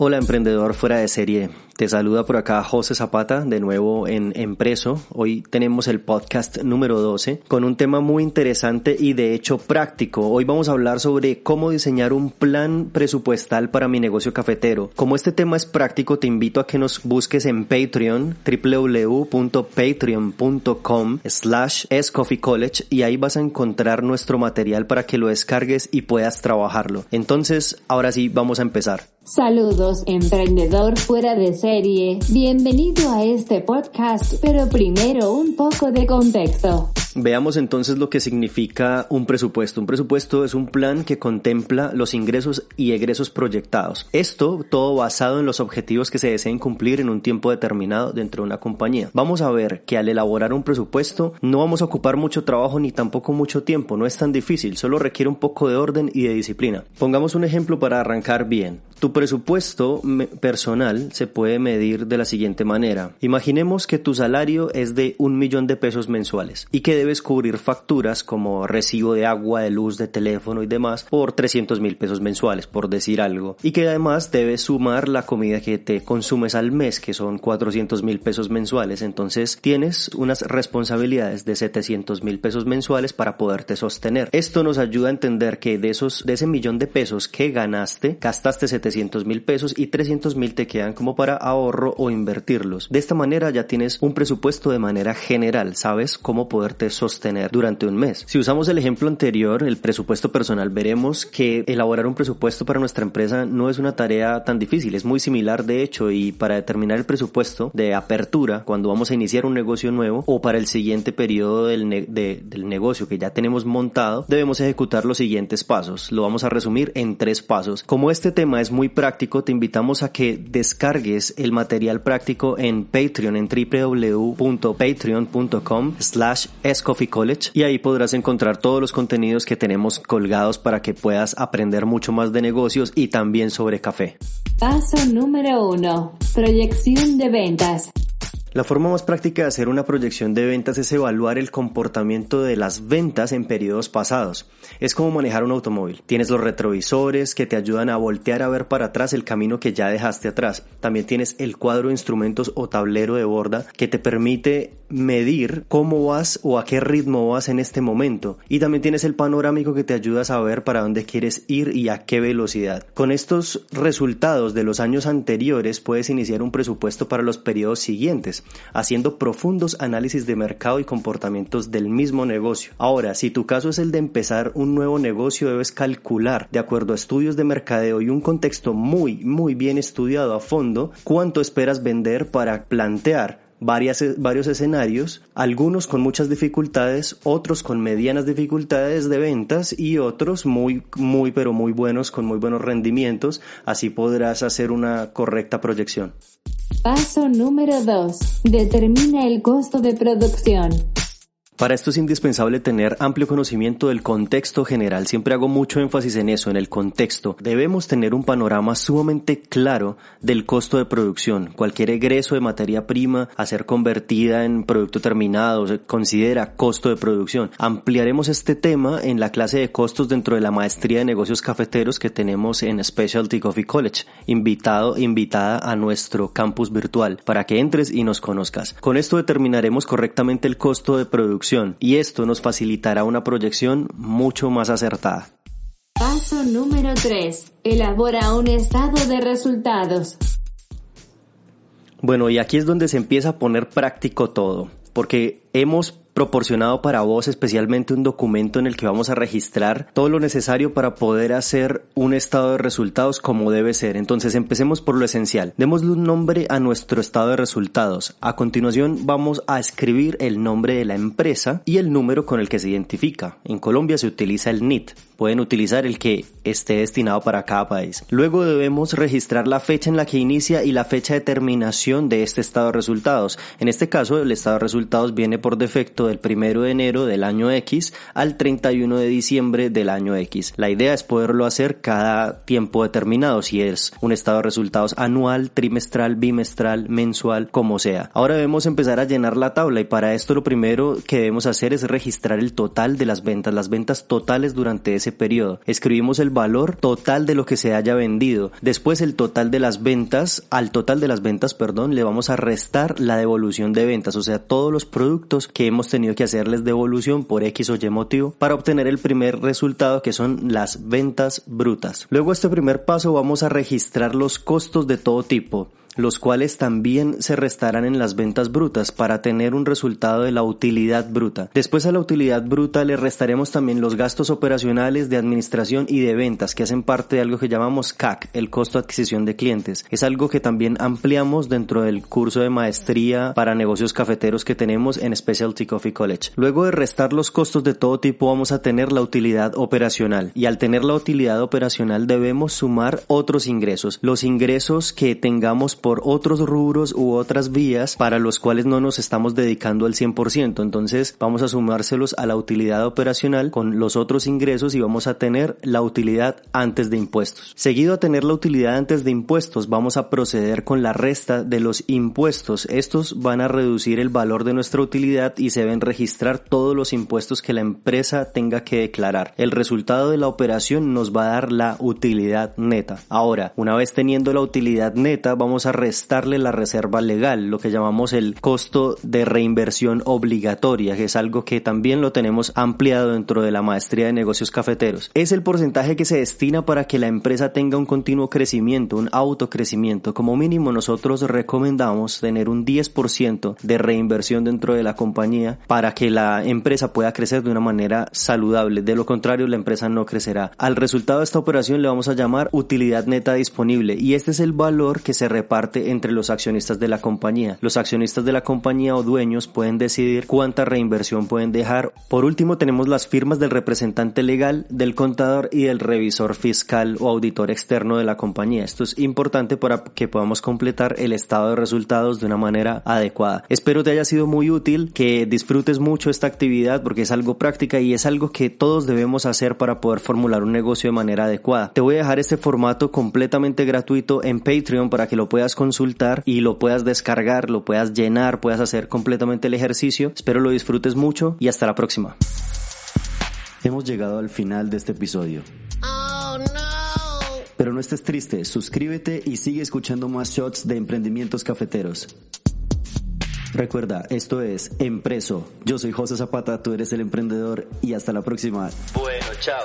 Hola emprendedor fuera de serie. Te saluda por acá José Zapata, de nuevo en Empreso. Hoy tenemos el podcast número 12 con un tema muy interesante y de hecho práctico. Hoy vamos a hablar sobre cómo diseñar un plan presupuestal para mi negocio cafetero. Como este tema es práctico, te invito a que nos busques en Patreon, www.patreon.com slash college y ahí vas a encontrar nuestro material para que lo descargues y puedas trabajarlo. Entonces, ahora sí, vamos a empezar. Saludos, emprendedor fuera de serie. Bienvenido a este podcast, pero primero un poco de contexto. Veamos entonces lo que significa un presupuesto. Un presupuesto es un plan que contempla los ingresos y egresos proyectados. Esto todo basado en los objetivos que se deseen cumplir en un tiempo determinado dentro de una compañía. Vamos a ver que al elaborar un presupuesto no vamos a ocupar mucho trabajo ni tampoco mucho tiempo. No es tan difícil, solo requiere un poco de orden y de disciplina. Pongamos un ejemplo para arrancar bien. Tu presupuesto personal se puede medir de la siguiente manera. Imaginemos que tu salario es de un millón de pesos mensuales y que debes cubrir facturas como recibo de agua, de luz, de teléfono y demás por 300 mil pesos mensuales, por decir algo. Y que además debes sumar la comida que te consumes al mes, que son 400 mil pesos mensuales. Entonces tienes unas responsabilidades de 700 mil pesos mensuales para poderte sostener. Esto nos ayuda a entender que de esos, de ese millón de pesos que ganaste, gastaste 700 mil pesos y 300 mil te quedan como para ahorro o invertirlos. De esta manera ya tienes un presupuesto de manera general, sabes cómo poderte sostener durante un mes. Si usamos el ejemplo anterior, el presupuesto personal, veremos que elaborar un presupuesto para nuestra empresa no es una tarea tan difícil, es muy similar de hecho y para determinar el presupuesto de apertura cuando vamos a iniciar un negocio nuevo o para el siguiente periodo del, del negocio que ya tenemos montado, debemos ejecutar los siguientes pasos. Lo vamos a resumir en tres pasos. Como este tema es muy práctico, te invitamos a que descargues el material práctico en Patreon en www.patreon.com slash Coffee College y ahí podrás encontrar todos los contenidos que tenemos colgados para que puedas aprender mucho más de negocios y también sobre café. Paso número 1. Proyección de ventas. La forma más práctica de hacer una proyección de ventas es evaluar el comportamiento de las ventas en periodos pasados. Es como manejar un automóvil. Tienes los retrovisores que te ayudan a voltear a ver para atrás el camino que ya dejaste atrás. También tienes el cuadro de instrumentos o tablero de borda que te permite medir cómo vas o a qué ritmo vas en este momento. Y también tienes el panorámico que te ayuda a saber para dónde quieres ir y a qué velocidad. Con estos resultados de los años anteriores puedes iniciar un presupuesto para los periodos siguientes haciendo profundos análisis de mercado y comportamientos del mismo negocio. Ahora, si tu caso es el de empezar un nuevo negocio, debes calcular, de acuerdo a estudios de mercadeo y un contexto muy, muy bien estudiado a fondo, cuánto esperas vender para plantear varias, varios escenarios, algunos con muchas dificultades, otros con medianas dificultades de ventas y otros muy, muy, pero muy buenos con muy buenos rendimientos. Así podrás hacer una correcta proyección. Paso número 2. Determina el costo de producción. Para esto es indispensable tener amplio conocimiento del contexto general. Siempre hago mucho énfasis en eso, en el contexto. Debemos tener un panorama sumamente claro del costo de producción. Cualquier egreso de materia prima a ser convertida en producto terminado se considera costo de producción. Ampliaremos este tema en la clase de costos dentro de la maestría de negocios cafeteros que tenemos en Specialty Coffee College. Invitado, invitada a nuestro campus virtual para que entres y nos conozcas. Con esto determinaremos correctamente el costo de producción y esto nos facilitará una proyección mucho más acertada. Paso número 3. Elabora un estado de resultados. Bueno, y aquí es donde se empieza a poner práctico todo, porque hemos proporcionado para vos especialmente un documento en el que vamos a registrar todo lo necesario para poder hacer un estado de resultados como debe ser. Entonces empecemos por lo esencial. Démosle un nombre a nuestro estado de resultados. A continuación vamos a escribir el nombre de la empresa y el número con el que se identifica. En Colombia se utiliza el NIT. Pueden utilizar el que esté destinado para cada país. Luego debemos registrar la fecha en la que inicia y la fecha de terminación de este estado de resultados. En este caso, el estado de resultados viene por defecto del primero de enero del año X al 31 de diciembre del año X. La idea es poderlo hacer cada tiempo determinado, si es un estado de resultados anual, trimestral, bimestral, mensual, como sea. Ahora debemos empezar a llenar la tabla y para esto lo primero que debemos hacer es registrar el total de las ventas, las ventas totales durante ese periodo. Escribimos el valor total de lo que se haya vendido. Después el total de las ventas, al total de las ventas, perdón, le vamos a restar la devolución de ventas, o sea, todos los productos que hemos tenido que hacerles devolución por X o Y motivo para obtener el primer resultado que son las ventas brutas. Luego este primer paso vamos a registrar los costos de todo tipo los cuales también se restarán en las ventas brutas para tener un resultado de la utilidad bruta. Después a la utilidad bruta le restaremos también los gastos operacionales de administración y de ventas que hacen parte de algo que llamamos CAC, el costo de adquisición de clientes. Es algo que también ampliamos dentro del curso de maestría para negocios cafeteros que tenemos en Specialty Coffee College. Luego de restar los costos de todo tipo vamos a tener la utilidad operacional y al tener la utilidad operacional debemos sumar otros ingresos, los ingresos que tengamos por otros rubros u otras vías para los cuales no nos estamos dedicando al 100%. Entonces vamos a sumárselos a la utilidad operacional con los otros ingresos y vamos a tener la utilidad antes de impuestos. Seguido a tener la utilidad antes de impuestos, vamos a proceder con la resta de los impuestos. Estos van a reducir el valor de nuestra utilidad y se deben registrar todos los impuestos que la empresa tenga que declarar. El resultado de la operación nos va a dar la utilidad neta. Ahora, una vez teniendo la utilidad neta, vamos a restarle la reserva legal, lo que llamamos el costo de reinversión obligatoria, que es algo que también lo tenemos ampliado dentro de la maestría de negocios cafeteros. Es el porcentaje que se destina para que la empresa tenga un continuo crecimiento, un autocrecimiento. Como mínimo nosotros recomendamos tener un 10% de reinversión dentro de la compañía para que la empresa pueda crecer de una manera saludable. De lo contrario, la empresa no crecerá. Al resultado de esta operación le vamos a llamar utilidad neta disponible y este es el valor que se reparte entre los accionistas de la compañía. Los accionistas de la compañía o dueños pueden decidir cuánta reinversión pueden dejar. Por último, tenemos las firmas del representante legal, del contador y del revisor fiscal o auditor externo de la compañía. Esto es importante para que podamos completar el estado de resultados de una manera adecuada. Espero te haya sido muy útil, que disfrutes mucho esta actividad porque es algo práctica y es algo que todos debemos hacer para poder formular un negocio de manera adecuada. Te voy a dejar este formato completamente gratuito en Patreon para que lo puedas consultar y lo puedas descargar, lo puedas llenar, puedas hacer completamente el ejercicio. Espero lo disfrutes mucho y hasta la próxima. Hemos llegado al final de este episodio. Oh, no. Pero no estés triste, suscríbete y sigue escuchando más shots de emprendimientos cafeteros. Recuerda, esto es Empreso. Yo soy José Zapata, tú eres el emprendedor y hasta la próxima. Bueno, chao.